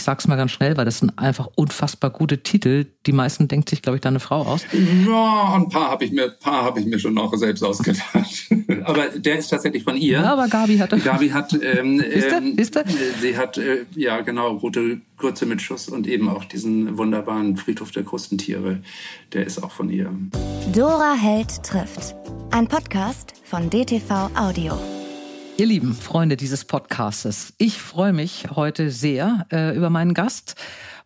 Ich sag's mal ganz schnell, weil das sind einfach unfassbar gute Titel. Die meisten denkt sich, glaube ich, deine Frau aus. Ja, ein paar habe ich mir, paar habe ich mir schon noch selbst ausgedacht. aber der ist tatsächlich von ihr. Ja, aber Gabi hatte. Gabi hat, ähm, ähm, sie hat, äh, ja genau, rote Kurze mit Schuss und eben auch diesen wunderbaren Friedhof der Krustentiere. Der ist auch von ihr. Dora Held trifft. Ein Podcast von DTV Audio. Ihr lieben Freunde dieses Podcastes, ich freue mich heute sehr äh, über meinen Gast,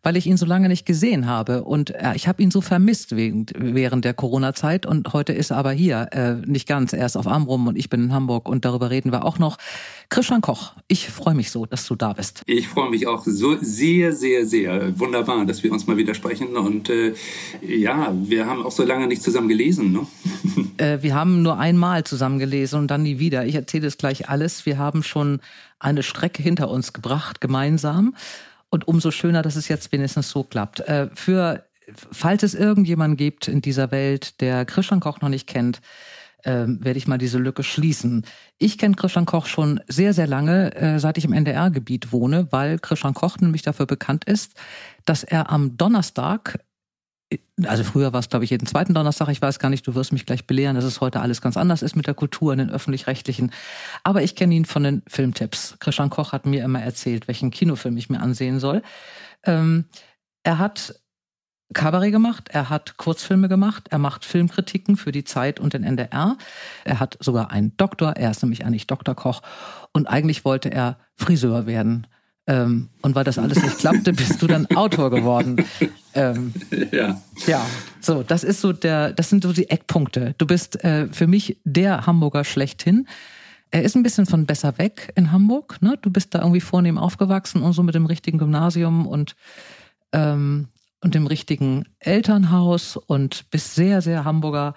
weil ich ihn so lange nicht gesehen habe und äh, ich habe ihn so vermisst wegen, während der Corona-Zeit und heute ist er aber hier, äh, nicht ganz, er ist auf Amrum und ich bin in Hamburg und darüber reden wir auch noch. Christian Koch, ich freue mich so, dass du da bist. Ich freue mich auch so sehr, sehr, sehr. Wunderbar, dass wir uns mal wieder sprechen und äh, ja, wir haben auch so lange nicht zusammen gelesen, ne? Äh, wir haben nur einmal zusammen gelesen und dann nie wieder. Ich erzähle es gleich alles. Wir haben schon eine Strecke hinter uns gebracht, gemeinsam. Und umso schöner, dass es jetzt wenigstens so klappt. Äh, für, falls es irgendjemanden gibt in dieser Welt, der Christian Koch noch nicht kennt, ähm, werde ich mal diese Lücke schließen. Ich kenne Christian Koch schon sehr, sehr lange, äh, seit ich im NDR-Gebiet wohne, weil Christian Koch nämlich dafür bekannt ist, dass er am Donnerstag also früher war es, glaube ich, jeden zweiten Donnerstag. Ich weiß gar nicht, du wirst mich gleich belehren, dass es heute alles ganz anders ist mit der Kultur in den öffentlich-rechtlichen. Aber ich kenne ihn von den Filmtipps. Christian Koch hat mir immer erzählt, welchen Kinofilm ich mir ansehen soll. Ähm, er hat Kabarett gemacht, er hat Kurzfilme gemacht, er macht Filmkritiken für die Zeit und den NDR. Er hat sogar einen Doktor, er ist nämlich eigentlich Dr. Koch. Und eigentlich wollte er Friseur werden. Ähm, und weil das alles nicht klappte, bist du dann Autor geworden. Ähm, ja. Ja, so, das ist so der, das sind so die Eckpunkte. Du bist äh, für mich der Hamburger schlechthin. Er ist ein bisschen von besser weg in Hamburg, ne? Du bist da irgendwie vornehm aufgewachsen und so mit dem richtigen Gymnasium und, ähm, und dem richtigen Elternhaus und bist sehr, sehr Hamburger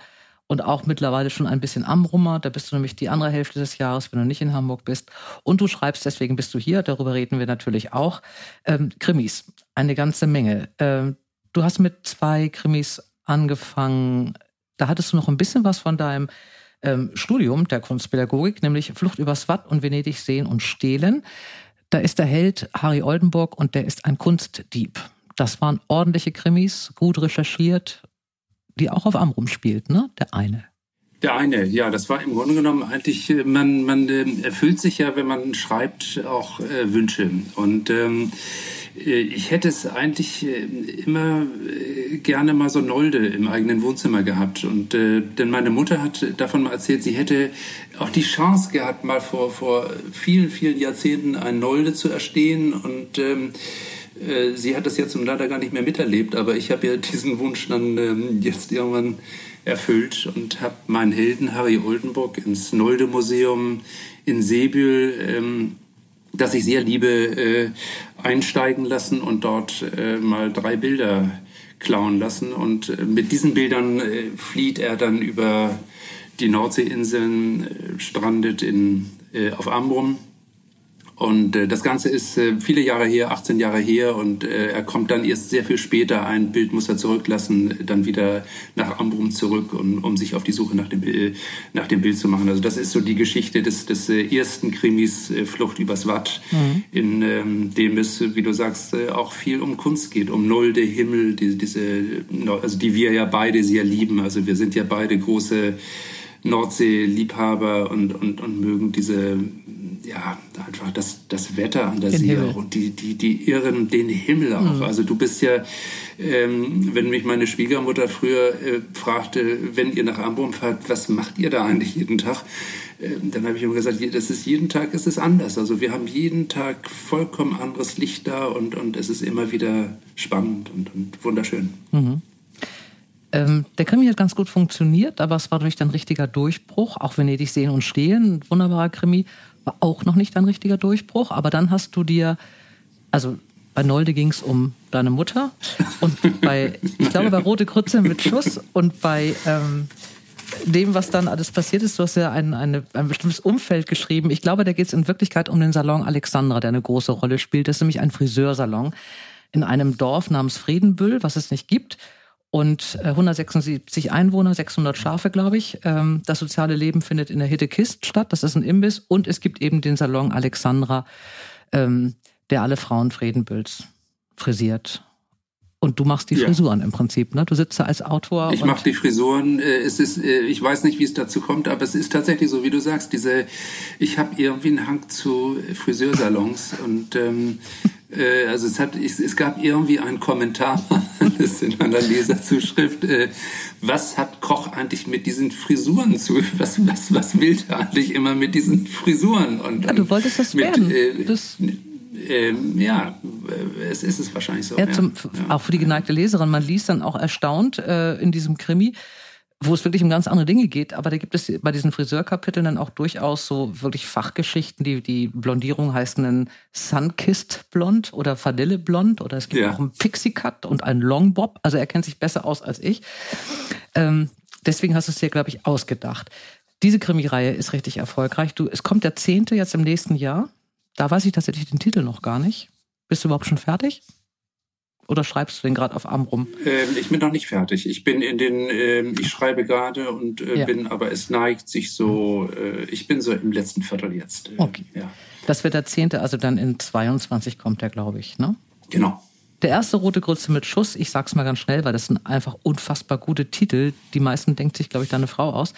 und auch mittlerweile schon ein bisschen am Rummer. Da bist du nämlich die andere Hälfte des Jahres, wenn du nicht in Hamburg bist. Und du schreibst, deswegen bist du hier, darüber reden wir natürlich auch. Ähm, Krimis, eine ganze Menge. Ähm, du hast mit zwei Krimis angefangen. Da hattest du noch ein bisschen was von deinem ähm, Studium der Kunstpädagogik, nämlich Flucht übers Watt und Venedig sehen und stehlen. Da ist der Held Harry Oldenburg und der ist ein Kunstdieb. Das waren ordentliche Krimis, gut recherchiert, die auch auf Amrum spielt, ne? Der eine. Der eine, ja, das war im Grunde genommen eigentlich, äh, man, man äh, erfüllt sich ja, wenn man schreibt, auch äh, Wünsche. Und ähm, äh, ich hätte es eigentlich immer gerne mal so Nolde im eigenen Wohnzimmer gehabt. Und äh, denn meine Mutter hat davon mal erzählt, sie hätte auch die Chance gehabt, mal vor, vor vielen, vielen Jahrzehnten ein Nolde zu erstehen. Und ähm, sie hat das jetzt nun leider gar nicht mehr miterlebt, aber ich habe ja diesen Wunsch dann ähm, jetzt irgendwann erfüllt und habe meinen Helden Harry Oldenburg ins Nolde-Museum in Seebühl, ähm, das ich sehr liebe, äh, einsteigen lassen und dort äh, mal drei Bilder klauen lassen. Und äh, mit diesen Bildern äh, flieht er dann über die Nordseeinseln, äh, strandet in, äh, auf Amrum und äh, das Ganze ist äh, viele Jahre her, 18 Jahre her, und äh, er kommt dann erst sehr viel später. Ein Bild muss er zurücklassen, dann wieder nach Ambrum zurück, um, um sich auf die Suche nach dem, äh, nach dem Bild zu machen. Also das ist so die Geschichte des, des äh, ersten Krimis äh, Flucht übers Watt, mhm. in ähm, dem es, wie du sagst, äh, auch viel um Kunst geht, um Nolde, Himmel, die, diese, also die wir ja beide sehr lieben. Also wir sind ja beide große Nordsee-Liebhaber und, und, und mögen diese ja, einfach das, das Wetter an der den See Himmel. auch und die, die, die Irren, den Himmel auch. Mhm. Also du bist ja, ähm, wenn mich meine Schwiegermutter früher äh, fragte, wenn ihr nach Ambrum fahrt, was macht ihr da eigentlich jeden Tag? Ähm, dann habe ich immer gesagt, das ist jeden Tag ist es anders. Also wir haben jeden Tag vollkommen anderes Licht da und, und es ist immer wieder spannend und, und wunderschön. Mhm. Ähm, der Krimi hat ganz gut funktioniert, aber es war durch dann richtiger Durchbruch. Auch Venedig sehen und stehen, ein wunderbarer Krimi war auch noch nicht ein richtiger Durchbruch, aber dann hast du dir, also bei Nolde ging es um deine Mutter und bei, ich glaube, bei Rote Krütze mit Schuss und bei ähm, dem, was dann alles passiert ist, du hast ja ein, eine, ein bestimmtes Umfeld geschrieben. Ich glaube, da geht es in Wirklichkeit um den Salon Alexandra, der eine große Rolle spielt. Das ist nämlich ein Friseursalon in einem Dorf namens Friedenbüll, was es nicht gibt und 176 äh, Einwohner, 600 Schafe, glaube ich. Ähm, das soziale Leben findet in der Hitte Kist statt. Das ist ein Imbiss. Und es gibt eben den Salon Alexandra, ähm, der alle Frauen Friedenbülls frisiert. Und du machst die Ja. Frisuren im Prinzip, ne? Du sitzt da als Autor. Ich mache die Frisuren. äh, Es ist, äh, ich weiß nicht, wie es dazu kommt, aber es ist tatsächlich so, wie du sagst. Diese, ich habe irgendwie einen Hang zu Friseursalons und ähm, äh, also es hat, es, gab irgendwie einen Kommentar in einer Leserzuschrift. Äh, was hat Koch eigentlich mit diesen Frisuren zu? Was was was will er eigentlich immer mit diesen Frisuren? Und, Ja, du wolltest das mit, werden. Äh, Das- ähm, ja, äh, es ist es wahrscheinlich so. Ja, zum, ja. Auch für die geneigte Leserin. Man liest dann auch erstaunt äh, in diesem Krimi, wo es wirklich um ganz andere Dinge geht. Aber da gibt es bei diesen Friseurkapiteln dann auch durchaus so wirklich Fachgeschichten. Die, die Blondierung heißt einen Sunkissed Blond oder Vanille Blond oder es gibt Ja. auch einen Pixie Cut und einen Long Bob. Also er kennt sich besser aus als ich. Ähm, deswegen hast du es dir, glaube ich, ausgedacht. Diese Krimireihe ist richtig erfolgreich. Du, es kommt der zehnte jetzt im nächsten Jahr. Da weiß ich tatsächlich den Titel noch gar nicht. Bist du überhaupt schon fertig? Oder schreibst du den gerade auf Arm rum? Ähm, ich bin noch nicht fertig. Ich bin in den, ähm, ich schreibe gerade und äh, Ja. bin, aber es neigt sich so, äh, ich bin so im letzten Viertel jetzt. Äh, Okay. Ja, Das wird der zehnte, also dann in 22 kommt der, glaube ich. Ne? genau. Der erste Rote Grütze mit Schuss, ich sag's mal ganz schnell, weil das sind einfach unfassbar gute Titel. Die meisten denkt sich, glaube ich, deine Frau aus.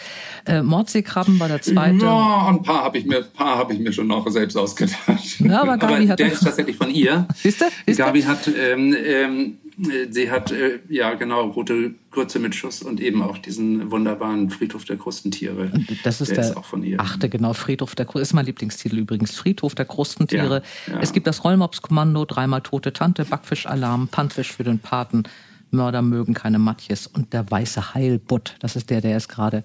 Äh, Mordseekrabben war der zweite. Ja, ein paar habe ich mir, ein paar habe ich mir schon noch selbst ausgedacht. Ja, aber Gabi hat der ist tatsächlich von ihr. Siehste? Siehste? Gabi hat, ähm, ähm, äh, sie hat, äh, ja genau, rote Kurze mit Schuss und eben auch diesen wunderbaren Friedhof der Krustentiere. Das ist der, der ist auch von ihr. achte, genau. Friedhof der Krustentiere. Ist mein Lieblingstitel übrigens. Friedhof der Krustentiere. Ja, ja. Es gibt das Rollmopskommando, dreimal tote Tante, Backfischalarm, Pannfisch für den Paten, Mörder mögen keine Matjes und der weiße Heilbutt. Das ist der, der jetzt gerade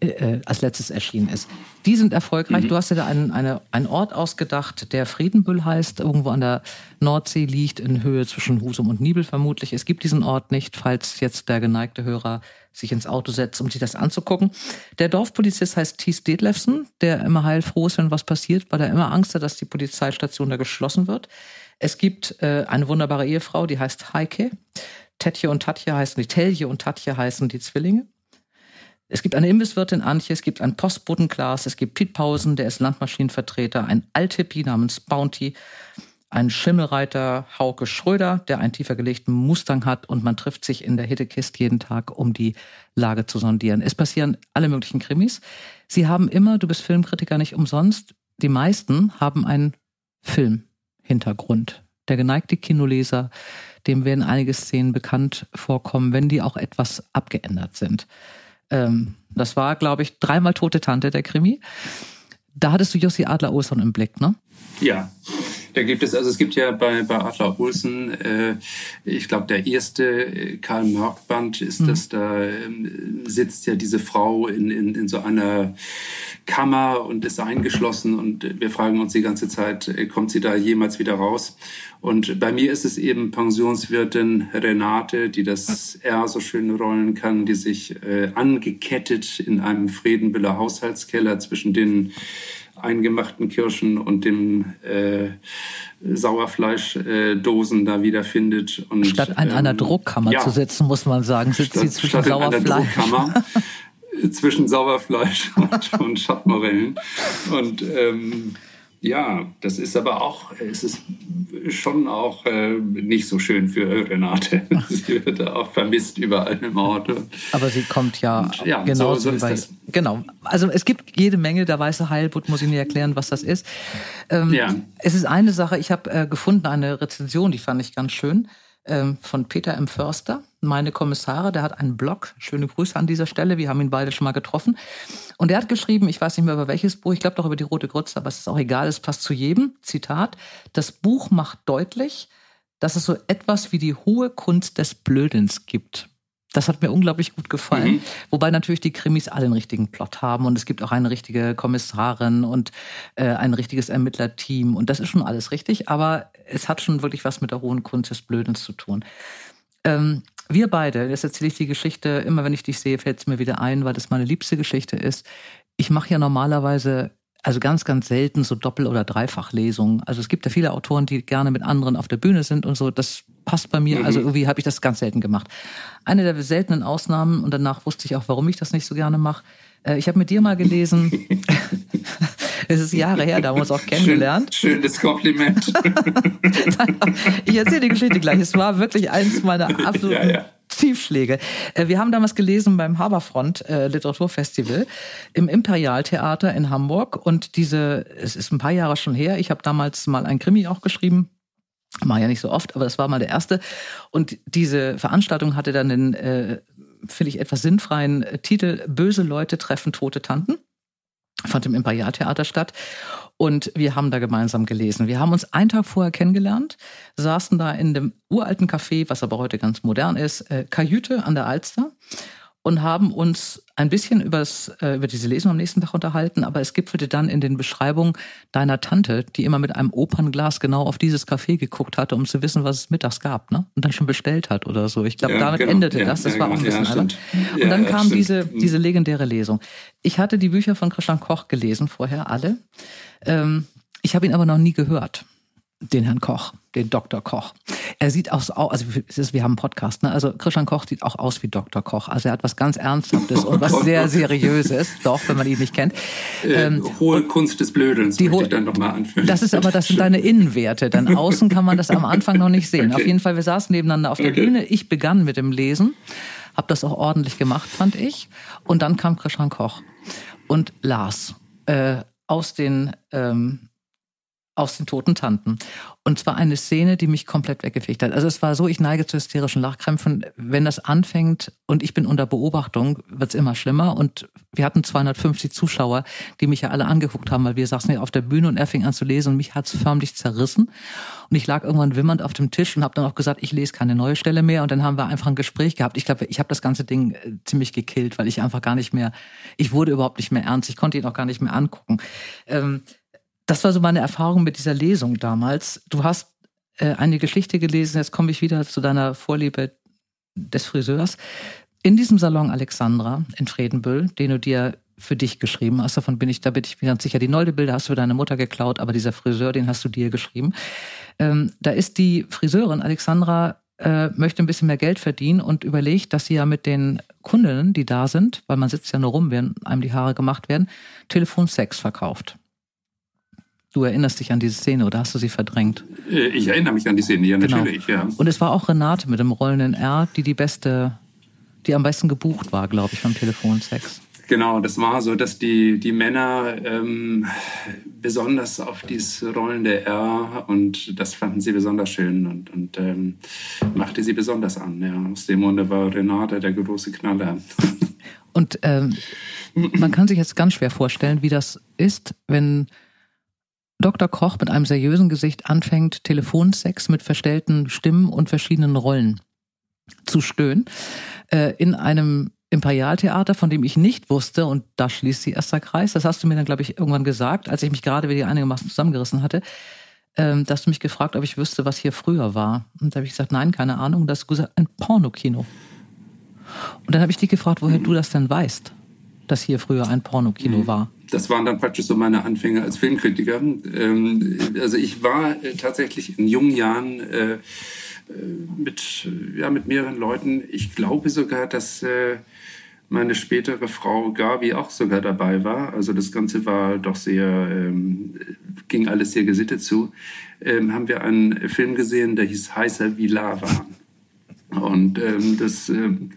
äh, als letztes erschienen ist. Die sind erfolgreich. Mhm. Du hast dir da einen, eine, einen Ort ausgedacht, der Friedenbüll heißt, irgendwo an der Nordsee liegt, in Höhe zwischen Husum und Nibel vermutlich. Es gibt diesen Ort nicht, falls jetzt der geneigte Hörer sich ins Auto setzt, um sich das anzugucken. Der Dorfpolizist heißt Thies Detlefsen, der immer heilfroh ist, wenn was passiert, weil er immer Angst hat, dass die Polizeistation da geschlossen wird. Es gibt äh, eine wunderbare Ehefrau, die heißt Heike. Tetje und Tatje heißen, die Telje und Tatje heißen die Zwillinge. Es gibt eine Imbisswirtin Antje, es gibt einen Postboten Klaas, es gibt Piet Pausen, der ist Landmaschinenvertreter, ein Althippie namens Bounty, ein Schimmelreiter Hauke Schröder, der einen tiefer gelegten Mustang hat und man trifft sich in der Hittekist jeden Tag, um die Lage zu sondieren. Es passieren alle möglichen Krimis. Sie haben immer, du bist Filmkritiker nicht umsonst, die meisten haben einen Filmhintergrund. Der geneigte Kinoleser, dem werden einige Szenen bekannt vorkommen, wenn die auch etwas abgeändert sind. Ähm, das war, glaube ich, dreimal tote Tante, der Krimi. Da hattest du Jussi Adler-Olsson im Blick, ne? Ja, da gibt es, also es gibt ja bei, bei Adler Olsen, äh, ich glaube, der erste äh, Karl Mörk-Band ist, dass da ähm, sitzt ja diese Frau in, in, in so einer Kammer und ist eingeschlossen und wir fragen uns die ganze Zeit, äh, kommt sie da jemals wieder raus? Und bei mir ist es eben Pensionswirtin Renate, die das R so schön rollen kann, die sich äh, angekettet in einem Friedenbüller Haushaltskeller zwischen den eingemachten Kirschen und dem äh, Sauerfleischdosen äh, da wiederfindet. Und, Statt an einer ähm, Druckkammer ja, zu sitzen, muss man sagen, sitzt sie statt, zwischen statt in einer Sauerfleisch. Druckkammer zwischen Sauerfleisch und, und Schattmorellen. Und ähm, ja, das ist aber auch, es ist schon auch äh, nicht so schön für Renate. Sie wird da auch vermisst überall im Ort. Aber sie kommt ja, Und ja, genauso so- so bei. Genau. Also es gibt jede Menge, der weiße Heilbutt, muss ich nicht erklären, was das ist. Ähm, Ja. Es ist eine Sache, ich habe äh, gefunden, eine Rezension, die fand ich ganz schön, von Peter M. Förster, meine Kommissare, der hat einen Blog. Schöne Grüße an dieser Stelle, wir haben ihn beide schon mal getroffen. Und er hat geschrieben, ich weiß nicht mehr über welches Buch, ich glaube doch über die Rote Grütze, aber es ist auch egal, es passt zu jedem. Zitat, das Buch macht deutlich, dass es so etwas wie die hohe Kunst des Blödens gibt. Das hat mir unglaublich gut gefallen. Mhm. Wobei natürlich die Krimis alle einen richtigen Plot haben und es gibt auch eine richtige Kommissarin und äh, ein richtiges Ermittlerteam und das ist schon alles richtig, aber es hat schon wirklich was mit der hohen Kunst des Blödens zu tun. Ähm, wir beide, jetzt erzähle ich die Geschichte, immer wenn ich dich sehe, fällt es mir wieder ein, weil das meine liebste Geschichte ist. Ich mache ja normalerweise, also ganz, ganz selten so Doppel- oder Dreifachlesungen. Also es gibt ja viele Autoren, die gerne mit anderen auf der Bühne sind und so. Das passt bei mir. Also irgendwie habe ich das ganz selten gemacht. Eine der seltenen Ausnahmen, und danach wusste ich auch, warum ich das nicht so gerne mache. Äh, Ich habe mit dir mal gelesen, Es ist Jahre her, da haben wir uns auch kennengelernt. Schön, schönes Kompliment. ich erzähle die Geschichte gleich. Es war wirklich eins meiner absoluten ja, ja. Tiefschläge. Äh, wir haben damals gelesen beim Haberfront äh, Literaturfestival im Imperialtheater in Hamburg und diese, es ist ein paar Jahre schon her, ich habe damals mal ein Krimi auch geschrieben, Mach ja nicht so oft, aber das war mal der erste. Und diese Veranstaltung hatte dann den, äh, finde ich, etwas sinnfreien äh, Titel Böse Leute treffen tote Tanten. Fand im Imperialtheater statt. Und wir haben da gemeinsam gelesen. Wir haben uns einen Tag vorher kennengelernt, saßen da in dem uralten Café, was aber heute ganz modern ist, äh, Kajüte an der Alster und haben uns ein bisschen übers, äh, über diese Lesung am nächsten Tag unterhalten, aber es gipfelte dann in den Beschreibungen deiner Tante, die immer mit einem Opernglas genau auf dieses Café geguckt hatte, um zu wissen, was es mittags gab, ne? Und dann schon bestellt hat oder so. Ich glaube, ja, damit genau. endete ja, das. Das ja, war auch ein bisschen ja, albern. Und dann kam diese, mhm. diese legendäre Lesung. Ich hatte die Bücher von Christian Koch gelesen vorher, alle. Ähm, ich habe ihn aber noch nie gehört den Herrn Koch, den Dr. Koch. Er sieht auch, also wir haben einen Podcast, ne? Also Christian Koch sieht auch aus wie Dr. Koch. Also er hat was ganz Ernsthaftes und was sehr Seriöses, doch, wenn man ihn nicht kennt. Äh, ähm, hohe Kunst des Blödens, die möchte ich dann nochmal anführen. Das ist aber, das sind deine Innenwerte. Denn außen kann man das am Anfang noch nicht sehen. Okay. Auf jeden Fall, wir saßen nebeneinander auf der okay. Bühne. Ich begann mit dem Lesen, habe das auch ordentlich gemacht, fand ich. Und dann kam Christian Koch und las äh, aus den ähm, aus den toten Tanten. Und zwar eine Szene, die mich komplett weggefegt hat. Also es war so, ich neige zu hysterischen Lachkrämpfen. Wenn das anfängt und ich bin unter Beobachtung, wird's immer schlimmer. Und wir hatten 250 Zuschauer, die mich ja alle angeguckt haben, weil wir saßen ja auf der Bühne und er fing an zu lesen und mich hat's förmlich zerrissen. Und ich lag irgendwann wimmernd auf dem Tisch und habe dann auch gesagt, ich lese keine neue Stelle mehr. Und dann haben wir einfach ein Gespräch gehabt. Ich glaube, ich habe das ganze Ding äh, ziemlich gekillt, weil ich einfach gar nicht mehr, ich wurde überhaupt nicht mehr ernst. Ich konnte ihn auch gar nicht mehr angucken. Ähm, das war so meine Erfahrung mit dieser Lesung damals. Du hast äh, eine Geschichte gelesen, jetzt komme ich wieder zu deiner Vorliebe des Friseurs. In diesem Salon Alexandra in Fredenbüll, den du dir für dich geschrieben hast, davon bin ich, da bin ich mir ganz sicher, die Nolde-Bilder hast du für deine Mutter geklaut, aber dieser Friseur, den hast du dir geschrieben. Ähm, da ist die Friseurin Alexandra äh, möchte ein bisschen mehr Geld verdienen und überlegt, dass sie ja mit den Kundinnen, die da sind, weil man sitzt ja nur rum, wenn einem die Haare gemacht werden, Telefonsex verkauft. Du erinnerst dich an diese Szene oder hast du sie verdrängt? Äh, ich erinnere mich an die Szene, ja, genau. natürlich, ja. Und es war auch Renate mit dem rollenden R, die die beste, die am besten gebucht war, glaube ich, beim Telefonsex. Genau, das war so, dass die, die Männer ähm, besonders auf dieses rollende R und das fanden sie besonders schön und, und ähm, machte sie besonders an. Ja. Aus dem Grunde war Renate der große Knaller. Und ähm, man kann sich jetzt ganz schwer vorstellen, wie das ist, wenn Dr. Koch mit einem seriösen Gesicht anfängt, Telefonsex mit verstellten Stimmen und verschiedenen Rollen zu stöhnen. Äh, in einem Imperialtheater, von dem ich nicht wusste, und da schließt sich erster Kreis, das hast du mir dann, glaube ich, irgendwann gesagt, als ich mich gerade wieder einigermaßen zusammengerissen hatte, ähm, dass du mich gefragt, ob ich wüsste, was hier früher war. Und da habe ich gesagt, nein, keine Ahnung. Und das ist gesagt, ein Pornokino. Und dann habe ich dich gefragt, woher du das denn weißt, dass hier früher ein Pornokino mhm. war das waren dann praktisch so meine Anfänge als Filmkritiker. Ähm, also ich war äh, tatsächlich in jungen Jahren äh, äh, mit, ja, mit mehreren Leuten. Ich glaube sogar, dass meine spätere Frau Gabi auch sogar dabei war. Also das Ganze war doch sehr, ähm, ging alles sehr gesittet zu. Ähm, haben wir einen Film gesehen, der hieß Heißer wie Lava. Und ähm, das ähm,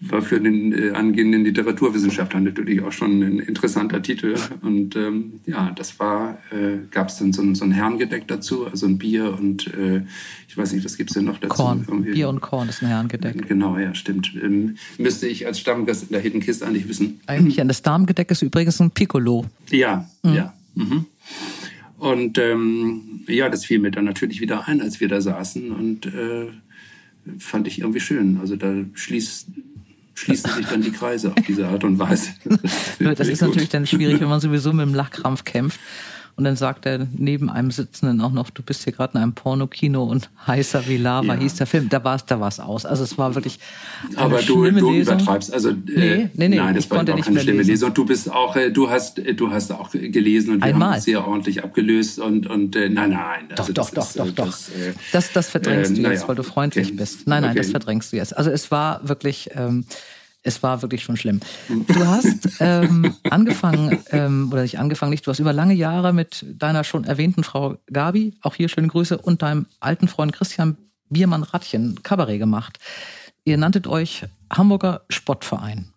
war für den äh, angehenden Literaturwissenschaftler natürlich auch schon ein interessanter Titel. Und ähm, ja, das war, äh, gab es dann so ein, so ein Herrengedeck dazu, also ein Bier und äh, ich weiß nicht, was gibt's denn noch dazu? Korn. Irgendwie. Bier und Korn ist ein Herrengedeck. Genau, ja, stimmt. Ähm, müsste ich als Stammgast in der Hidden Kiste eigentlich wissen. Eigentlich, ja, das Darmgedeck ist übrigens ein Piccolo. Ja, mhm. ja. Mhm. Und ähm, ja, das fiel mir dann natürlich wieder ein, als wir da saßen und äh, fand ich irgendwie schön. Also da schließt schließen sich dann die Kreise auf diese Art und Weise. Das, das ist natürlich dann schwierig, wenn man sowieso mit dem Lachkrampf kämpft. Und dann sagt er neben einem Sitzenden auch noch, du bist hier gerade in einem Pornokino und heißer wie Lava ja. hieß der Film. Da war es da war's aus. Also es war wirklich Aber du, du übertreibst. Also, äh, nee, nee, nee, nein, das ich war keine schlimme lesen. Und du bist auch, äh, du hast, äh, du hast auch gelesen und wir Einmal. haben es sehr ordentlich abgelöst und, und nein, nein. Also doch, doch, doch, doch, das, doch. Äh, das, das verdrängst äh, du jetzt, ja. weil du freundlich okay. bist. Nein, nein, okay. das verdrängst du jetzt. Also es war wirklich, ähm, Es war wirklich schon schlimm. Du hast ähm, angefangen, ähm, oder nicht angefangen, nicht, du hast über lange Jahre mit deiner schon erwähnten Frau Gabi, auch hier schöne Grüße, und deinem alten Freund Christian Biermann-Ratchen Kabarett gemacht. Ihr nanntet euch Hamburger Sportverein.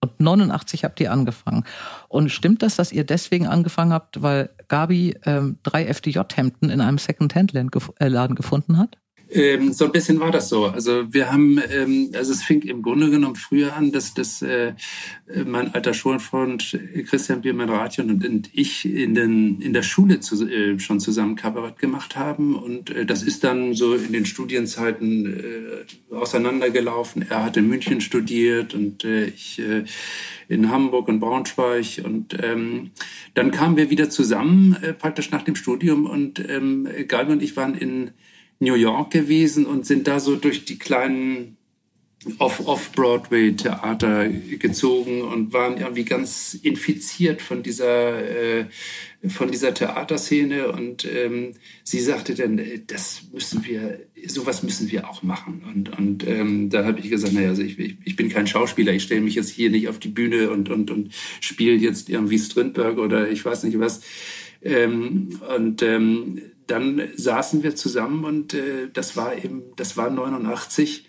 Und 89 habt ihr angefangen. Und stimmt das, dass ihr deswegen angefangen habt, weil Gabi ähm, drei FDJ-Hemden in einem Second-Hand-Laden gefunden hat? Ähm, so ein bisschen war das so. Also wir haben, ähm, also es fing im Grunde genommen früher an, dass, dass äh, mein alter Schulfreund Christian Biermann Rathion und, und ich in, den, in der Schule zu, äh, schon zusammen Kabarett gemacht haben. Und äh, das ist dann so in den Studienzeiten äh, auseinandergelaufen. Er hat in München studiert und äh, ich äh, in Hamburg und Braunschweig. Und ähm, dann kamen wir wieder zusammen, äh, praktisch nach dem Studium. Und ähm, Galbe und ich waren in New York gewesen und sind da so durch die kleinen Off-Broadway-Theater gezogen und waren irgendwie ganz infiziert von dieser, äh, von dieser Theaterszene. Und ähm, sie sagte dann, äh, das müssen wir, sowas müssen wir auch machen. Und, und ähm, da habe ich gesagt, naja, also ich, ich, ich bin kein Schauspieler, ich stelle mich jetzt hier nicht auf die Bühne und, und, und spiele jetzt irgendwie Strindberg oder ich weiß nicht was. Ähm, und ähm, dann saßen wir zusammen und äh, das war eben, das war 89,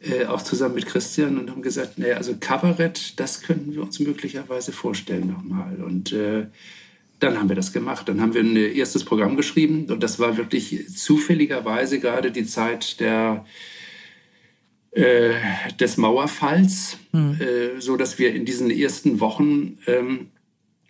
äh, auch zusammen mit Christian und haben gesagt, nee, also Kabarett, das könnten wir uns möglicherweise vorstellen nochmal. Und äh, dann haben wir das gemacht. Dann haben wir ein erstes Programm geschrieben und das war wirklich zufälligerweise gerade die Zeit der äh, des Mauerfalls, mhm. so dass wir in diesen ersten Wochen ähm,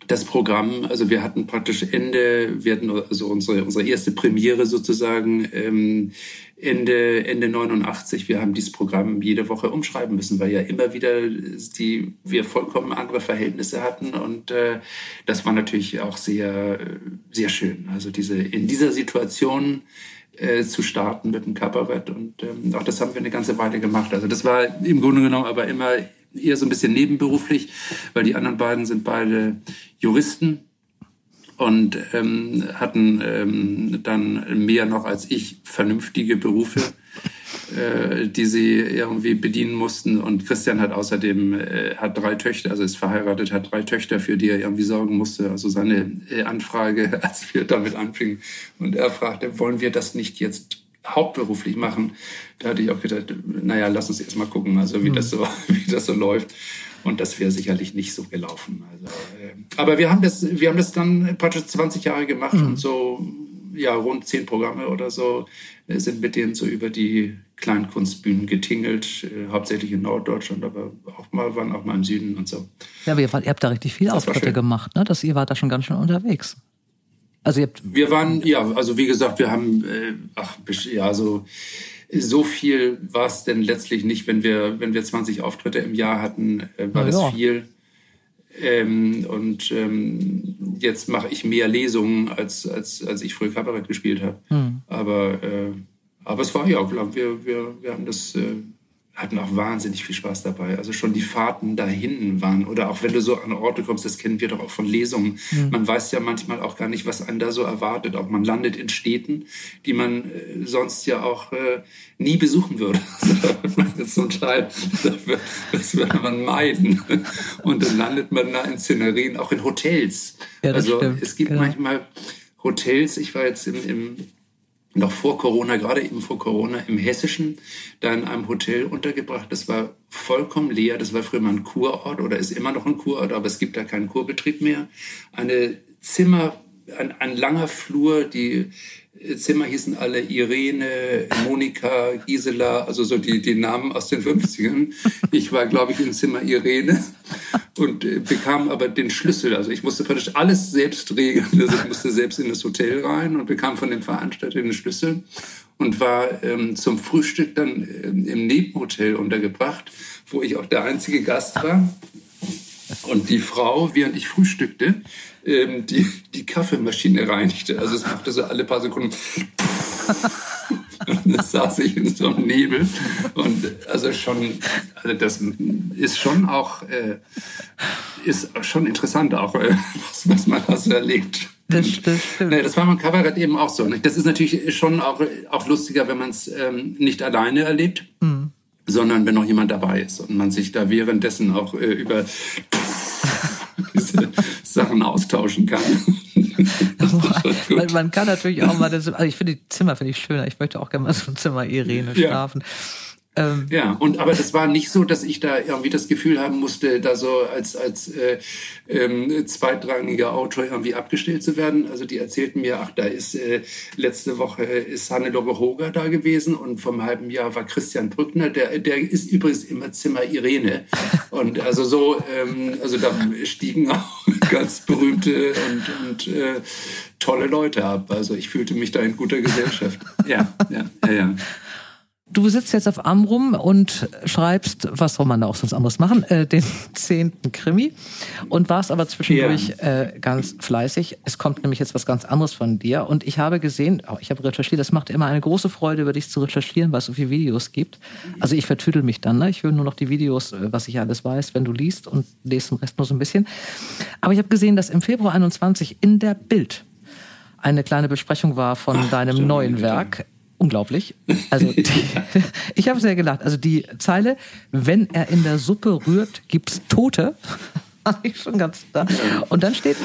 das Programm, also wir hatten praktisch Ende, wir hatten also unsere, unsere erste Premiere sozusagen ähm, Ende, Ende 89. Wir haben dieses Programm jede Woche umschreiben müssen, weil ja immer wieder die, wir vollkommen andere Verhältnisse hatten und äh, das war natürlich auch sehr, sehr schön. Also diese, in dieser Situation äh, zu starten mit dem Kabarett und ähm, auch das haben wir eine ganze Weile gemacht. Also das war im Grunde genommen aber immer eher so ein bisschen nebenberuflich, weil die anderen beiden sind beide Juristen und ähm, hatten ähm, dann mehr noch als ich vernünftige Berufe, äh, die sie irgendwie bedienen mussten. Und Christian hat außerdem äh, hat drei Töchter, also ist verheiratet, hat drei Töchter, für die er irgendwie sorgen musste. Also seine äh, Anfrage, als wir damit anfingen, und er fragte, wollen wir das nicht jetzt hauptberuflich machen, da hatte ich auch gedacht, naja, lass uns erst mal gucken, also wie, mhm. das, so, wie das so läuft. Und das wäre sicherlich nicht so gelaufen. Also, äh, aber wir haben das, wir haben das dann praktisch 20 Jahre gemacht mhm. und so ja rund zehn Programme oder so äh, sind mit denen so über die Kleinkunstbühnen getingelt, äh, hauptsächlich in Norddeutschland, aber auch mal waren auch mal im Süden und so. Ja, aber ihr, ihr habt da richtig viel Auftritte gemacht, ne? Das ihr wart da schon ganz schön unterwegs. Also ihr habt wir waren, ja, also wie gesagt, wir haben, äh, ach, ja, so, so viel war es denn letztlich nicht, wenn wir, wenn wir 20 Auftritte im Jahr hatten, äh, war ja, das viel. Ähm, und ähm, jetzt mache ich mehr Lesungen, als, als, als ich früher Kabarett gespielt habe. Hm. Aber, äh, aber es war ja, klar, wir, wir, wir haben das äh, hatten auch wahnsinnig viel Spaß dabei. Also schon die Fahrten dahin waren oder auch wenn du so an Orte kommst, das kennen wir doch auch von Lesungen. Mhm. Man weiß ja manchmal auch gar nicht, was einen da so erwartet. Auch man landet in Städten, die man äh, sonst ja auch äh, nie besuchen würde. zum Teil, das würde man meiden. Und dann landet man da in Szenerien, auch in Hotels. Ja, also stimmt. es gibt genau. manchmal Hotels, ich war jetzt im, im noch vor Corona, gerade eben vor Corona, im Hessischen, da in einem Hotel untergebracht. Das war vollkommen leer. Das war früher mal ein Kurort oder ist immer noch ein Kurort, aber es gibt da keinen Kurbetrieb mehr. Eine Zimmer, ein, ein langer Flur, die Zimmer hießen alle Irene, Monika, Gisela, also so die, die Namen aus den 50ern. Ich war, glaube ich, im Zimmer Irene und äh, bekam aber den Schlüssel. Also ich musste praktisch alles selbst regeln. Also ich musste selbst in das Hotel rein und bekam von dem Veranstalter den Schlüssel und war ähm, zum Frühstück dann ähm, im Nebenhotel untergebracht, wo ich auch der einzige Gast war. Und die Frau, während ich frühstückte, ähm, die, die Kaffeemaschine reinigte. Also es machte so alle paar Sekunden. und dann saß ich in so einem Nebel. Und also schon, also das ist schon auch, äh, ist schon interessant auch, äh, was, was man da so erlebt. Das, das stimmt. Nee, das war beim Kabarett eben auch so. Nicht? Das ist natürlich schon auch, auch lustiger, wenn man es ähm, nicht alleine erlebt. Mhm sondern wenn noch jemand dabei ist und man sich da währenddessen auch äh, über diese Sachen austauschen kann. man, man, kann natürlich auch mal, das, also ich finde die Zimmer finde ich schöner. Ich möchte auch gerne mal so ein Zimmer Irene schlafen. Ja. Ähm, ja, und aber das war nicht so, dass ich da irgendwie das Gefühl haben musste, da so als als äh, ähm, zweitrangiger Autor irgendwie abgestellt zu werden. Also die erzählten mir, ach, da ist äh, letzte Woche ist Hannelore Hoger da gewesen und vom halben Jahr war Christian Brückner, der der ist übrigens immer Zimmer Irene. Und also so, ähm, also da stiegen auch ganz berühmte und, und äh, tolle Leute ab. Also ich fühlte mich da in guter Gesellschaft. Ja, ja, ja, ja. Du sitzt jetzt auf Amrum und schreibst, was soll man da auch sonst anderes machen, äh, den zehnten Krimi und warst aber zwischendurch ja. äh, ganz fleißig. Es kommt nämlich jetzt was ganz anderes von dir und ich habe gesehen, oh, ich habe recherchiert, das macht immer eine große Freude, über dich zu recherchieren, weil es so viele Videos gibt. Also ich vertüdel mich dann, ne? ich höre nur noch die Videos, äh, was ich alles weiß, wenn du liest und lest den Rest nur so ein bisschen. Aber ich habe gesehen, dass im Februar 21 in der Bild eine kleine Besprechung war von Ach, deinem neuen Werk unglaublich. Also die, ich habe sehr gelacht. Also die Zeile, wenn er in der Suppe rührt, gibt's Tote. ich schon ganz da. Und dann steht,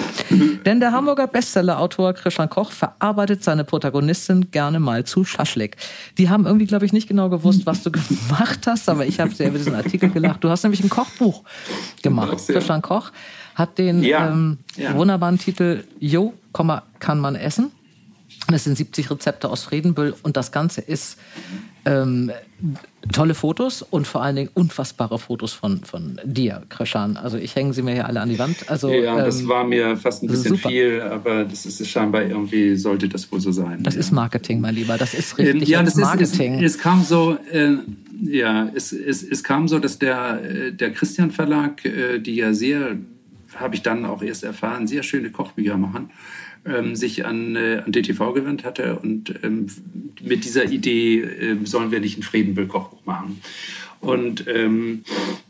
denn der Hamburger Bestsellerautor Christian Koch verarbeitet seine Protagonistin gerne mal zu Schaschlik. Die haben irgendwie, glaube ich, nicht genau gewusst, was du gemacht hast, aber ich habe sehr über diesen Artikel gelacht. Du hast nämlich ein Kochbuch gemacht. Christian Koch hat den ja, ähm, ja. wunderbaren Titel Jo, kann man essen? Das sind 70 Rezepte aus Friedenbüll und das Ganze ist ähm, tolle Fotos und vor allen Dingen unfassbare Fotos von, von dir, Krishan. Also ich hänge sie mir hier alle an die Wand. Also, ja, das ähm, war mir fast ein bisschen viel, aber das ist scheinbar irgendwie, sollte das wohl so sein. Das ja. ist Marketing, mein Lieber. Das ist richtig ja, das Marketing. Ist, es, es kam so, äh, ja, es, es, es kam so, dass der, äh, der Christian Verlag, äh, die ja sehr, habe ich dann auch erst erfahren, sehr schöne Kochbücher machen ähm, sich an, äh, an DTV gewandt hatte und ähm, mit dieser Idee äh, sollen wir nicht ein Friedenbild-Kochbuch machen. Und ähm,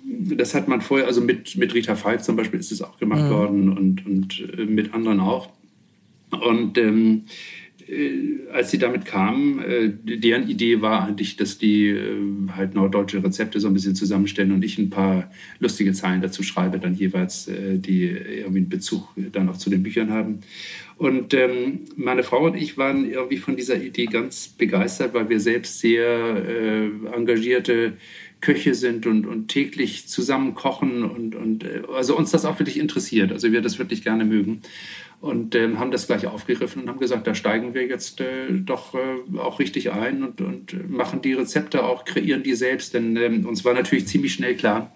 das hat man vorher, also mit, mit Rita Falk zum Beispiel ist es auch gemacht mhm. worden und, und äh, mit anderen auch. Und ähm, äh, als sie damit kamen, äh, deren Idee war eigentlich, dass die äh, halt norddeutsche Rezepte so ein bisschen zusammenstellen und ich ein paar lustige Zeilen dazu schreibe, dann jeweils, äh, die irgendwie einen Bezug dann auch zu den Büchern haben. Und ähm, meine Frau und ich waren irgendwie von dieser Idee ganz begeistert, weil wir selbst sehr äh, engagierte Köche sind und, und täglich zusammen kochen und, und äh, also uns das auch wirklich interessiert. Also wir das wirklich gerne mögen und äh, haben das gleich aufgegriffen und haben gesagt, da steigen wir jetzt äh, doch äh, auch richtig ein und, und machen die Rezepte auch, kreieren die selbst. Denn ähm, uns war natürlich ziemlich schnell klar,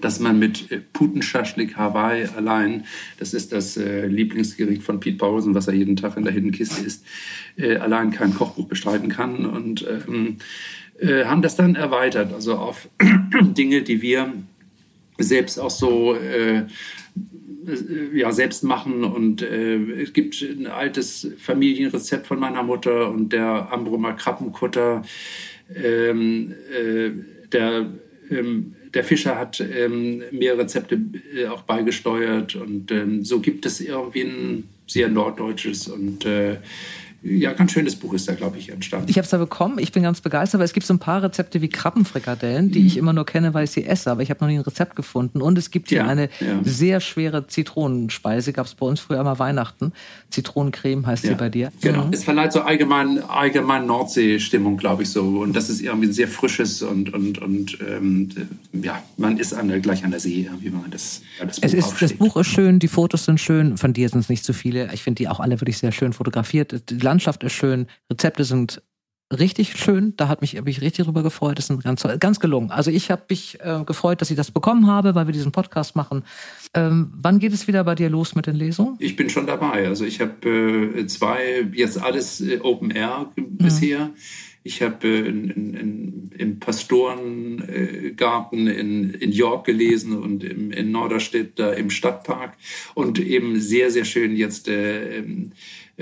dass man mit äh, Putenschaschlik Hawaii allein, das ist das äh, Lieblingsgericht von Pete Pausen, was er jeden Tag in der Hiddenkiste isst, äh, allein kein Kochbuch bestreiten kann und ähm, äh, haben das dann erweitert, also auf Dinge, die wir selbst auch so äh, ja, selbst machen. Und äh, es gibt ein altes Familienrezept von meiner Mutter und der Ambrumer Krabbenkutter. Ähm, äh, der, ähm, der Fischer hat ähm, mehr Rezepte äh, auch beigesteuert. Und ähm, so gibt es irgendwie ein sehr norddeutsches und äh, ja, ganz schönes Buch ist da, glaube ich, entstanden. Ich habe es da bekommen, ich bin ganz begeistert, aber es gibt so ein paar Rezepte wie Krabbenfrikadellen, die mhm. ich immer nur kenne, weil ich sie esse, aber ich habe noch nie ein Rezept gefunden. Und es gibt hier ja, eine ja. sehr schwere Zitronenspeise, gab es bei uns früher immer Weihnachten. Zitronencreme heißt ja. sie bei dir. Genau, mhm. es verleiht so allgemein, allgemein Nordsee-Stimmung, glaube ich, so. Und das ist irgendwie sehr frisches und, und, und ähm, ja, man ist an der, gleich an der See, wie man das, das Buch es ist, Das Buch ist schön, die Fotos sind schön, von dir sind es nicht zu viele. Ich finde die auch alle wirklich sehr schön fotografiert. Die Landschaft ist schön, Rezepte sind richtig schön. Da hat mich, hab ich richtig drüber gefreut. Das ist ganz, ganz gelungen. Also ich habe mich äh, gefreut, dass ich das bekommen habe, weil wir diesen Podcast machen. Ähm, wann geht es wieder bei dir los mit den Lesungen? Ich bin schon dabei. Also ich habe äh, zwei, jetzt alles äh, Open Air bisher. Mhm. Ich habe äh, im Pastorengarten in, in York gelesen und im, in Norderstedt da im Stadtpark und eben sehr, sehr schön jetzt äh,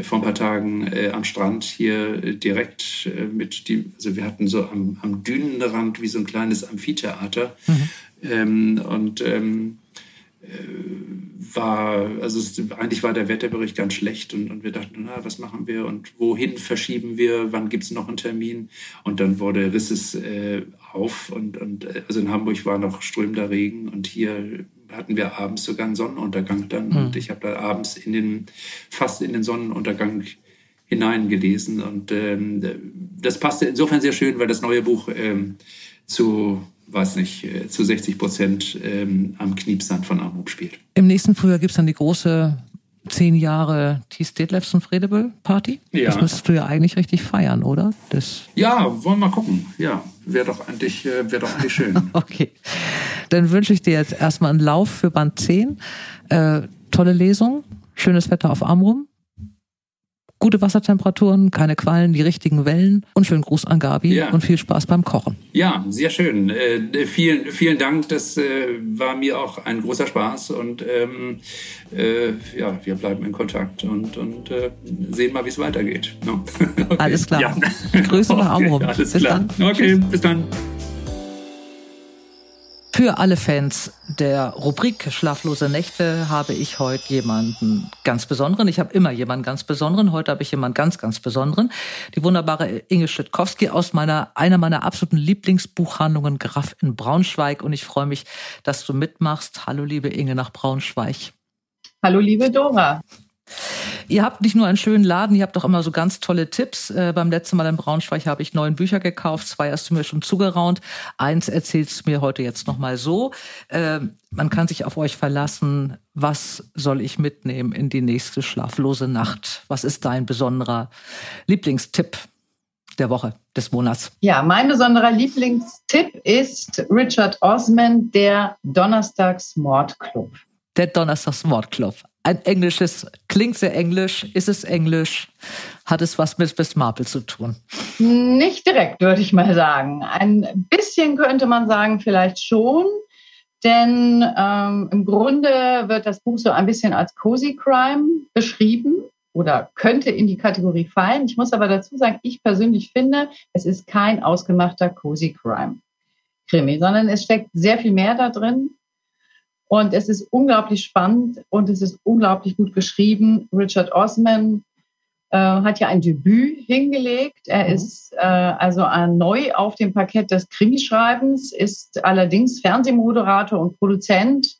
vor ein paar Tagen äh, am Strand hier äh, direkt äh, mit die, also wir hatten so am, am Dünenrand wie so ein kleines Amphitheater. Mhm. Ähm, und ähm, äh, war, also es, eigentlich war der Wetterbericht ganz schlecht und, und wir dachten, na, was machen wir und wohin verschieben wir, wann gibt es noch einen Termin? Und dann wurde, riss es äh, auf und, und äh, also in Hamburg war noch strömender Regen und hier hatten wir abends sogar einen Sonnenuntergang dann mhm. und ich habe da abends in den, fast in den Sonnenuntergang hineingelesen und ähm, das passte insofern sehr schön, weil das neue Buch ähm, zu weiß nicht, äh, zu 60 Prozent ähm, am Kniepsand von Amrup spielt. Im nächsten Frühjahr gibt es dann die große zehn Jahre Thies Detlefs und Fredebel Party. Ja. Das müsstest du ja eigentlich richtig feiern, oder? Das ja, wollen wir mal gucken. Ja, wäre doch eigentlich, äh, wäre doch eigentlich schön. okay. Dann wünsche ich dir jetzt erstmal einen Lauf für Band 10. Äh, tolle Lesung, schönes Wetter auf Amrum gute Wassertemperaturen, keine Quallen, die richtigen Wellen und schönen Gruß an Gabi ja. und viel Spaß beim Kochen. Ja, sehr schön. Äh, vielen, vielen Dank. Das äh, war mir auch ein großer Spaß und ähm, äh, ja, wir bleiben in Kontakt und, und äh, sehen mal, wie es weitergeht. No? Okay. Alles klar. Ja. Grüße nach Amrum. Okay, alles bis klar. Dann. Okay, bis dann. Für alle Fans der Rubrik Schlaflose Nächte habe ich heute jemanden ganz Besonderen. Ich habe immer jemanden ganz Besonderen. Heute habe ich jemanden ganz, ganz Besonderen. Die wunderbare Inge Schüttkowski aus meiner, einer meiner absoluten Lieblingsbuchhandlungen Graf in Braunschweig. Und ich freue mich, dass du mitmachst. Hallo, liebe Inge nach Braunschweig. Hallo, liebe Dora. Ihr habt nicht nur einen schönen Laden, ihr habt auch immer so ganz tolle Tipps. Äh, beim letzten Mal in Braunschweig habe ich neun Bücher gekauft, zwei hast du mir schon zugeraunt. Eins erzählst du mir heute jetzt nochmal so. Äh, man kann sich auf euch verlassen. Was soll ich mitnehmen in die nächste schlaflose Nacht? Was ist dein besonderer Lieblingstipp? der Woche, des Monats? Ja, mein besonderer Lieblingstipp ist Richard Osman, der Donnerstags Mordclub. Der Donnerstags Mordclub ein englisches, klingt sehr englisch, ist es englisch, hat es was mit Miss Marple zu tun? Nicht direkt, würde ich mal sagen. Ein bisschen könnte man sagen, vielleicht schon. Denn ähm, im Grunde wird das Buch so ein bisschen als Cozy Crime beschrieben oder könnte in die Kategorie fallen. Ich muss aber dazu sagen, ich persönlich finde, es ist kein ausgemachter Cozy Crime Krimi, sondern es steckt sehr viel mehr da drin. Und es ist unglaublich spannend und es ist unglaublich gut geschrieben. Richard Osman äh, hat ja ein Debüt hingelegt. Er mhm. ist äh, also neu auf dem Parkett des Krimischreibens, ist allerdings Fernsehmoderator und Produzent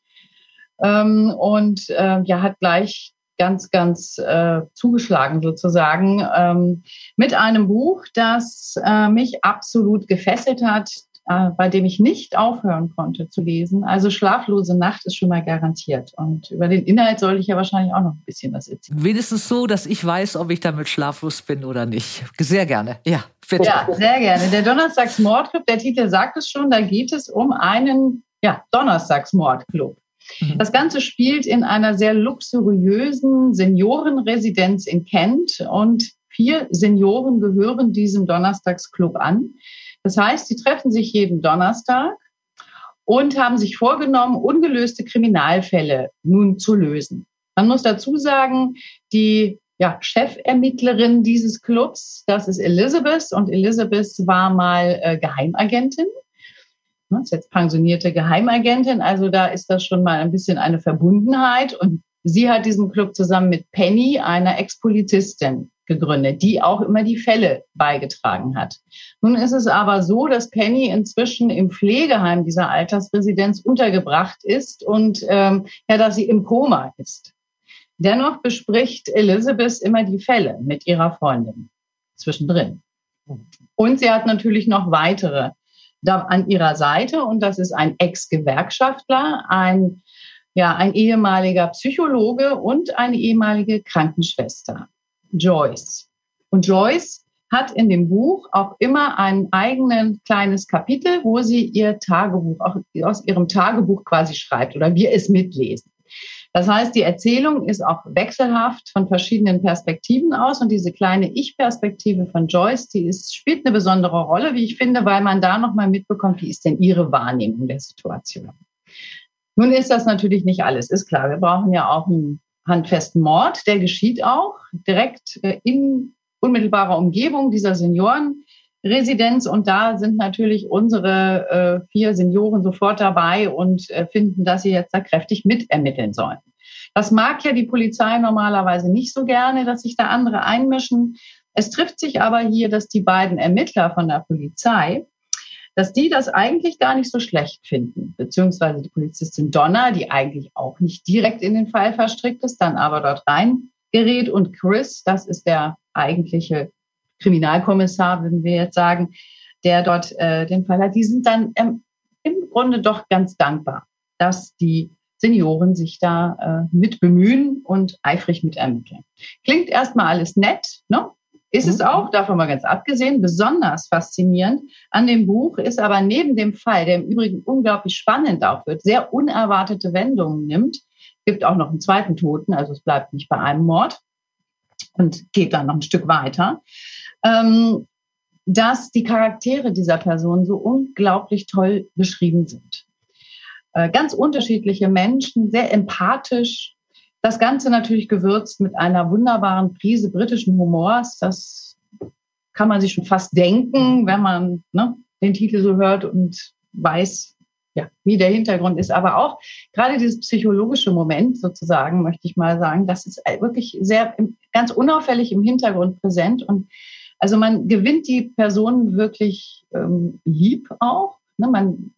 ähm, und äh, ja, hat gleich ganz, ganz äh, zugeschlagen sozusagen ähm, mit einem Buch, das äh, mich absolut gefesselt hat äh, bei dem ich nicht aufhören konnte zu lesen. Also schlaflose Nacht ist schon mal garantiert. Und über den Inhalt soll ich ja wahrscheinlich auch noch ein bisschen was erzählen. Wenigstens so, dass ich weiß, ob ich damit schlaflos bin oder nicht. Sehr gerne. Ja, bitte. Ja, sehr gerne. Der Donnerstagsmordclub, der Titel sagt es schon, da geht es um einen ja, Donnerstagsmordclub. Mhm. Das Ganze spielt in einer sehr luxuriösen Seniorenresidenz in Kent und vier Senioren gehören diesem Donnerstagsclub an. Das heißt, sie treffen sich jeden Donnerstag und haben sich vorgenommen, ungelöste Kriminalfälle nun zu lösen. Man muss dazu sagen, die ja, Chefermittlerin dieses Clubs, das ist Elizabeth und Elizabeth war mal äh, Geheimagentin. Das ne, ist jetzt pensionierte Geheimagentin, also da ist das schon mal ein bisschen eine Verbundenheit. Und sie hat diesen Club zusammen mit Penny, einer Ex-Polizistin, gegründet, die auch immer die Fälle beigetragen hat. Nun ist es aber so, dass Penny inzwischen im Pflegeheim dieser Altersresidenz untergebracht ist und ähm, ja, dass sie im Koma ist. Dennoch bespricht Elizabeth immer die Fälle mit ihrer Freundin zwischendrin. Und sie hat natürlich noch weitere da an ihrer Seite und das ist ein Ex-Gewerkschaftler, ein ja, ein ehemaliger Psychologe und eine ehemalige Krankenschwester. Joyce. Und Joyce hat in dem Buch auch immer ein eigenes kleines Kapitel, wo sie ihr Tagebuch, auch aus ihrem Tagebuch quasi schreibt oder wir es mitlesen. Das heißt, die Erzählung ist auch wechselhaft von verschiedenen Perspektiven aus und diese kleine Ich-Perspektive von Joyce, die ist, spielt eine besondere Rolle, wie ich finde, weil man da nochmal mitbekommt, wie ist denn ihre Wahrnehmung der Situation. Nun ist das natürlich nicht alles, ist klar. Wir brauchen ja auch einen handfesten Mord. Der geschieht auch direkt äh, in unmittelbarer Umgebung dieser Seniorenresidenz. Und da sind natürlich unsere äh, vier Senioren sofort dabei und äh, finden, dass sie jetzt da kräftig mitermitteln sollen. Das mag ja die Polizei normalerweise nicht so gerne, dass sich da andere einmischen. Es trifft sich aber hier, dass die beiden Ermittler von der Polizei, dass die das eigentlich gar nicht so schlecht finden, beziehungsweise die Polizistin Donna, die eigentlich auch nicht direkt in den Fall verstrickt ist, dann aber dort reingerät und Chris, das ist der eigentliche Kriminalkommissar, würden wir jetzt sagen, der dort äh, den Fall hat, die sind dann ähm, im Grunde doch ganz dankbar, dass die Senioren sich da äh, mit bemühen und eifrig mit ermitteln. Klingt erstmal alles nett, ne? Ist es mhm. auch, davon mal ganz abgesehen, besonders faszinierend an dem Buch ist aber neben dem Fall, der im Übrigen unglaublich spannend auch wird, sehr unerwartete Wendungen nimmt, gibt auch noch einen zweiten Toten, also es bleibt nicht bei einem Mord und geht dann noch ein Stück weiter, ähm, dass die Charaktere dieser Person so unglaublich toll beschrieben sind. Äh, ganz unterschiedliche Menschen, sehr empathisch. Das Ganze natürlich gewürzt mit einer wunderbaren Prise britischen Humors. Das kann man sich schon fast denken, wenn man ne, den Titel so hört und weiß, ja, wie der Hintergrund ist. Aber auch gerade dieses psychologische Moment sozusagen, möchte ich mal sagen, das ist wirklich sehr ganz unauffällig im Hintergrund präsent. Und also man gewinnt die Person wirklich ähm, lieb auch. Ne? Man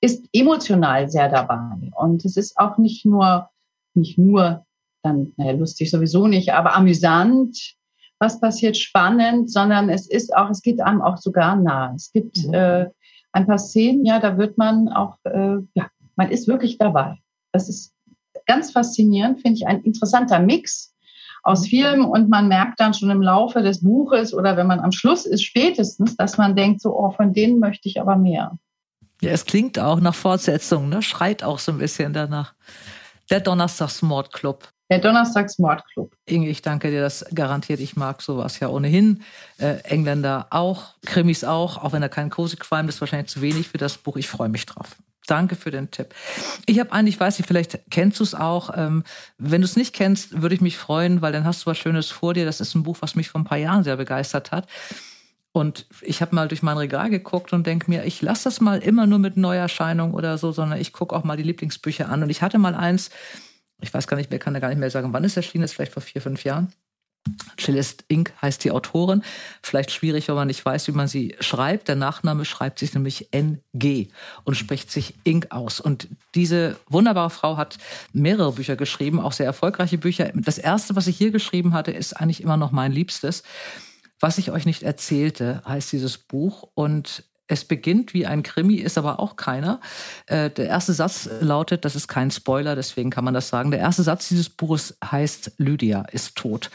ist emotional sehr dabei. Und es ist auch nicht nur, nicht nur dann naja, lustig sowieso nicht, aber amüsant, was passiert spannend, sondern es ist auch, es geht einem auch sogar nah. Es gibt mhm. äh, ein paar Szenen, ja, da wird man auch, äh, ja, man ist wirklich dabei. Das ist ganz faszinierend, finde ich, ein interessanter Mix aus Filmen und man merkt dann schon im Laufe des Buches oder wenn man am Schluss ist, spätestens, dass man denkt, so, oh, von denen möchte ich aber mehr. Ja, es klingt auch nach Fortsetzung, ne? Schreit auch so ein bisschen danach. Der Donnerstagsmordclub. Der Donnerstagsmordclub. Inge, ich danke dir, das garantiert. Ich mag sowas ja ohnehin. Äh, Engländer auch, Krimis auch, auch wenn er kein Cozy Crime ist, wahrscheinlich zu wenig für das Buch. Ich freue mich drauf. Danke für den Tipp. Ich habe eigentlich, weiß nicht, vielleicht kennst du es auch. Ähm, wenn du es nicht kennst, würde ich mich freuen, weil dann hast du was Schönes vor dir. Das ist ein Buch, was mich vor ein paar Jahren sehr begeistert hat. Und ich habe mal durch mein Regal geguckt und denke mir, ich lasse das mal immer nur mit Neuerscheinung oder so, sondern ich gucke auch mal die Lieblingsbücher an. Und ich hatte mal eins, ich weiß gar nicht mehr, kann da gar nicht mehr sagen, wann es erschienen ist, vielleicht vor vier, fünf Jahren. Celeste Inc. heißt die Autorin. Vielleicht schwierig, wenn man nicht weiß, wie man sie schreibt. Der Nachname schreibt sich nämlich NG und spricht sich Inc. aus. Und diese wunderbare Frau hat mehrere Bücher geschrieben, auch sehr erfolgreiche Bücher. Das erste, was ich hier geschrieben hatte, ist eigentlich immer noch mein Liebstes. Was ich euch nicht erzählte, heißt dieses Buch. Und es beginnt wie ein Krimi, ist aber auch keiner. Äh, der erste Satz lautet, das ist kein Spoiler, deswegen kann man das sagen. Der erste Satz dieses Buches heißt, Lydia ist tot.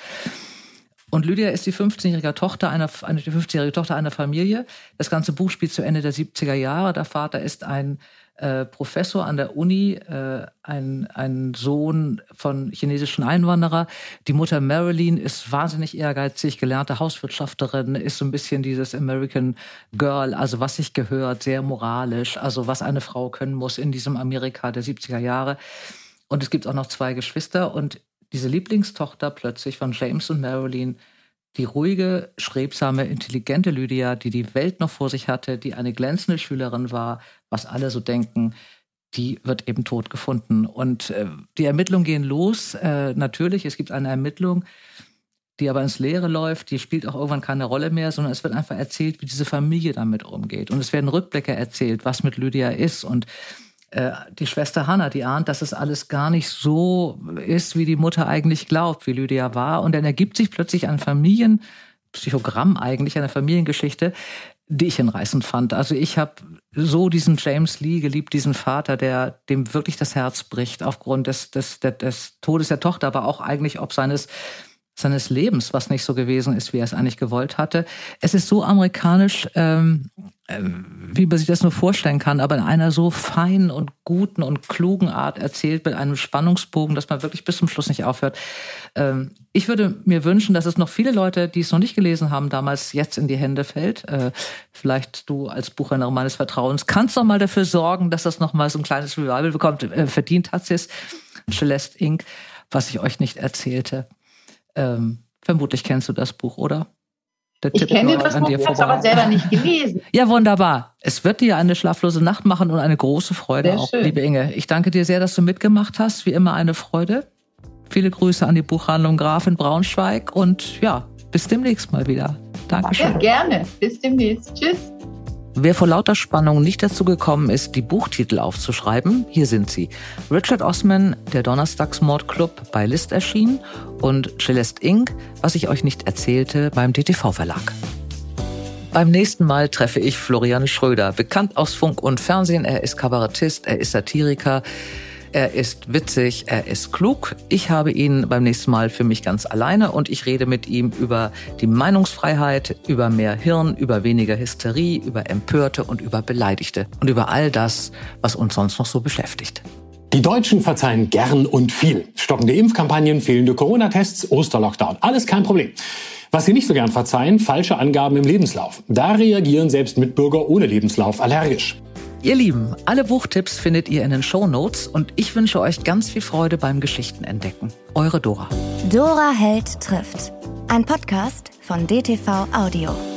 Und Lydia ist die 15-jährige Tochter einer, eine, die 15-jährige Tochter einer Familie. Das ganze Buch spielt zu Ende der 70er Jahre. Der Vater ist ein äh, Professor an der Uni, äh, ein, ein Sohn von chinesischen Einwanderer. Die Mutter Marilyn ist wahnsinnig ehrgeizig, gelernte Hauswirtschafterin, ist so ein bisschen dieses American Girl, also was sich gehört, sehr moralisch, also was eine Frau können muss in diesem Amerika der 70er Jahre. Und es gibt auch noch zwei Geschwister und diese Lieblingstochter plötzlich von James und Marilyn die ruhige, strebsame, intelligente Lydia, die die Welt noch vor sich hatte, die eine glänzende Schülerin war, was alle so denken, die wird eben tot gefunden. Und äh, die Ermittlungen gehen los. Äh, natürlich, es gibt eine Ermittlung, die aber ins Leere läuft. Die spielt auch irgendwann keine Rolle mehr, sondern es wird einfach erzählt, wie diese Familie damit umgeht. Und es werden Rückblicke erzählt, was mit Lydia ist. Und die Schwester Hannah, die ahnt, dass es alles gar nicht so ist, wie die Mutter eigentlich glaubt, wie Lydia war. Und dann ergibt sich plötzlich ein Familienpsychogramm eigentlich, eine Familiengeschichte, die ich hinreißend fand. Also ich habe so diesen James Lee geliebt, diesen Vater, der dem wirklich das Herz bricht aufgrund des, des, des Todes der Tochter, aber auch eigentlich ob seines seines Lebens, was nicht so gewesen ist, wie er es eigentlich gewollt hatte. Es ist so amerikanisch, ähm, äh, wie man sich das nur vorstellen kann, aber in einer so feinen und guten und klugen Art erzählt, mit einem Spannungsbogen, dass man wirklich bis zum Schluss nicht aufhört. Ähm, ich würde mir wünschen, dass es noch viele Leute, die es noch nicht gelesen haben, damals jetzt in die Hände fällt. Äh, vielleicht du als Buchhändler meines Vertrauens kannst doch mal dafür sorgen, dass das noch mal so ein kleines Revival bekommt. Äh, verdient hat es Celeste Inc., was ich euch nicht erzählte. Ähm, vermutlich kennst du das Buch, oder? Der ich kenne das Buch, ich habe aber selber nicht gelesen. Ja, wunderbar. Es wird dir eine schlaflose Nacht machen und eine große Freude Sehr auch, schön. liebe Inge. Ich danke dir sehr, dass du mitgemacht hast. Wie immer eine Freude. Viele Grüße an die Buchhandlung Graf in Braunschweig und ja, bis demnächst mal wieder. Ja, Dankeschön. gerne. Bis demnächst. Tschüss. Wer vor lauter Spannung nicht dazu gekommen ist, die Buchtitel aufzuschreiben, hier sind sie. Richard Osman, der Donnerstagsmordclub bei List erschienen und Celeste Inc., was ich euch nicht erzählte, beim DTV-Verlag. Beim nächsten Mal treffe ich Florian Schröder, bekannt aus Funk und Fernsehen. Er ist Kabarettist, er ist Satiriker, er ist witzig, er ist klug. Ich habe ihn beim nächsten Mal für mich ganz alleine und ich rede mit ihm über die Meinungsfreiheit, über mehr Hirn, über weniger Hysterie, über Empörte und über Beleidigte und über all das, was uns sonst noch so beschäftigt. Die Deutschen verzeihen gern und viel. Stockende Impfkampagnen, fehlende Corona-Tests, Osterlockdown. Alles kein Problem. Was sie nicht so gern verzeihen, falsche Angaben im Lebenslauf. Da reagieren selbst Mitbürger ohne Lebenslauf allergisch. Ihr Lieben, alle Buchtipps findet ihr in den Shownotes und ich wünsche euch ganz viel Freude beim Geschichtenentdecken. Eure Dora. Dora Held trifft. Ein Podcast von DTV Audio.